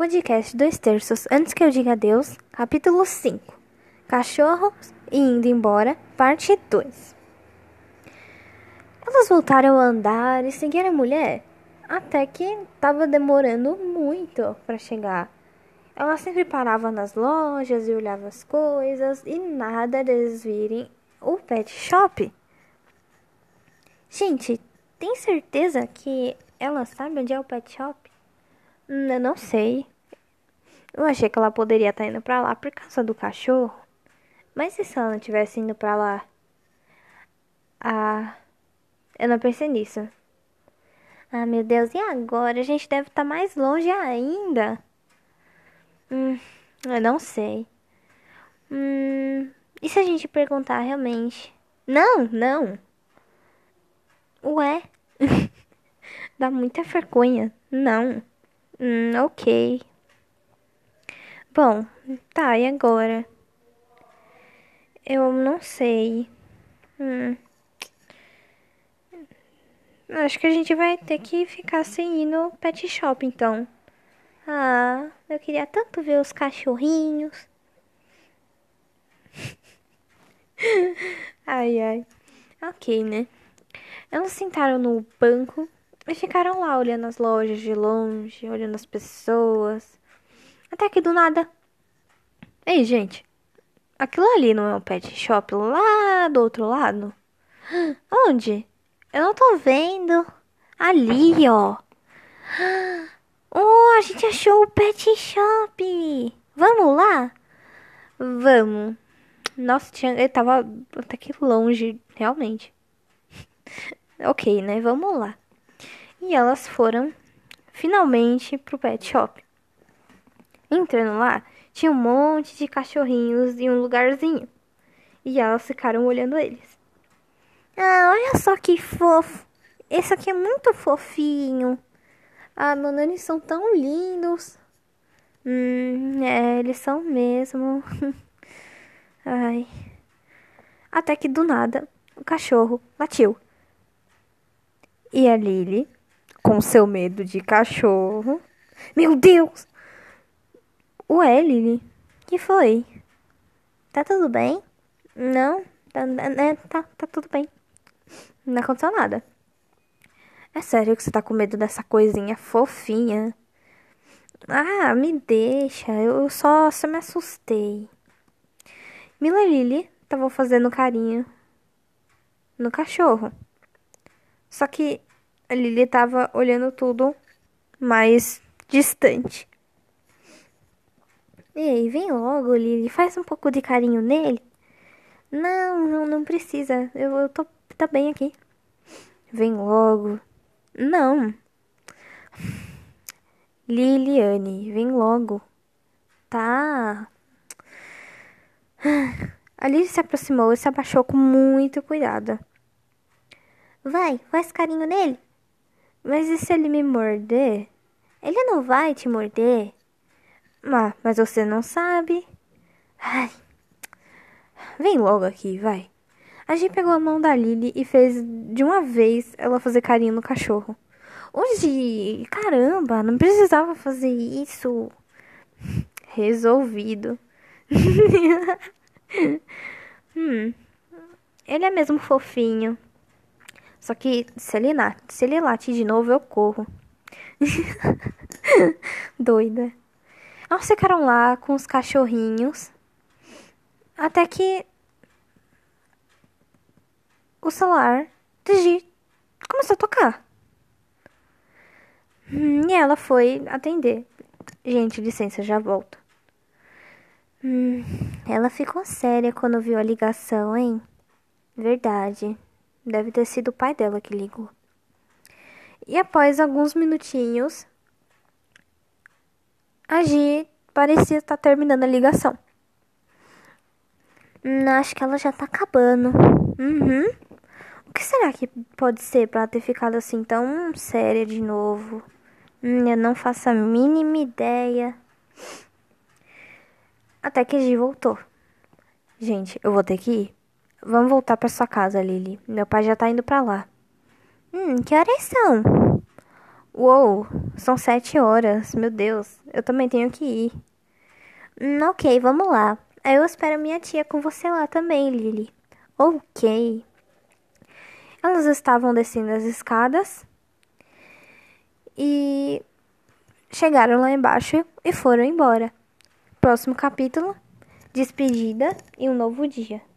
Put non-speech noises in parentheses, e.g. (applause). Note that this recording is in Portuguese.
Podcast dois terços antes que eu diga adeus, capítulo 5. Cachorros e indo embora, parte 2. Elas voltaram a andar e seguir a mulher, até que estava demorando muito para chegar. Ela sempre parava nas lojas e olhava as coisas e nada deles virem o pet shop. Gente, tem certeza que ela sabe onde é o pet shop? Eu não sei. Eu achei que ela poderia estar indo pra lá por causa do cachorro. Mas e se ela não tivesse indo pra lá? Ah, eu não pensei nisso. Ah, meu Deus, e agora? A gente deve estar mais longe ainda. Hum, eu não sei. Hum, e se a gente perguntar realmente? Não, não. Ué? (laughs) Dá muita vergonha. Não. Hum, ok. Bom, tá, e agora? Eu não sei. Hum. Acho que a gente vai ter que ficar sem ir no pet shop, então. Ah, eu queria tanto ver os cachorrinhos. (laughs) ai, ai. Ok, né? Elas sentaram no banco e ficaram lá olhando as lojas de longe, olhando as pessoas. Até que do nada. Ei, gente. Aquilo ali não é um pet shop lá do outro lado? Onde? Eu não tô vendo. Ali, ó. Oh, a gente achou o pet shop. Vamos lá? Vamos. Nossa, tinha, ele tava até que longe, realmente. (laughs) ok, né? Vamos lá. E elas foram finalmente pro pet shop. Entrando lá, tinha um monte de cachorrinhos em um lugarzinho. E elas ficaram olhando eles. Ah, olha só que fofo. Esse aqui é muito fofinho. Ah, mano, eles são tão lindos. Hum, é, eles são mesmo. (laughs) Ai. Até que do nada, o cachorro latiu. E a Lily, com seu medo de cachorro. Meu Deus! Ué, Lily, que foi? Tá tudo bem? Não? Tá, é, tá, tá tudo bem. Não aconteceu nada. É sério que você tá com medo dessa coisinha fofinha? Ah, me deixa. Eu só, só me assustei. Mila e Lily estavam fazendo carinho no cachorro. Só que a Lily tava olhando tudo mais distante. Ei, vem logo, Lily. Faz um pouco de carinho nele. Não, não, não precisa. Eu, eu tô tá bem aqui. Vem logo. Não. Liliane, vem logo. Tá. A Lily se aproximou e se abaixou com muito cuidado. Vai, faz carinho nele. Mas e se ele me morder? Ele não vai te morder. Mas você não sabe. Ai. Vem logo aqui, vai. A gente pegou a mão da Lily e fez de uma vez ela fazer carinho no cachorro. Hoje, caramba, não precisava fazer isso. Resolvido. (laughs) hum, ele é mesmo fofinho. Só que se ele, se ele late de novo, eu corro. (laughs) Doida. Elas ficaram lá com os cachorrinhos. Até que o celular de começou a tocar. Hum, e ela foi atender. Gente, licença, já volto. Hum, ela ficou séria quando viu a ligação, hein? Verdade. Deve ter sido o pai dela que ligou. E após alguns minutinhos, a Gi parecia estar terminando a ligação. Hum, acho que ela já tá acabando. Uhum. O que será que pode ser para ter ficado assim tão séria de novo? Hum, eu não faço a mínima ideia. Até que Gi voltou. Gente, eu vou ter que ir. Vamos voltar para sua casa, Lily. Meu pai já tá indo para lá. Hum, que horas são? Uou, são sete horas, meu Deus, eu também tenho que ir. Hum, ok, vamos lá. Eu espero minha tia com você lá também, Lily. Ok. Elas estavam descendo as escadas e chegaram lá embaixo e foram embora. Próximo capítulo: Despedida e um novo dia.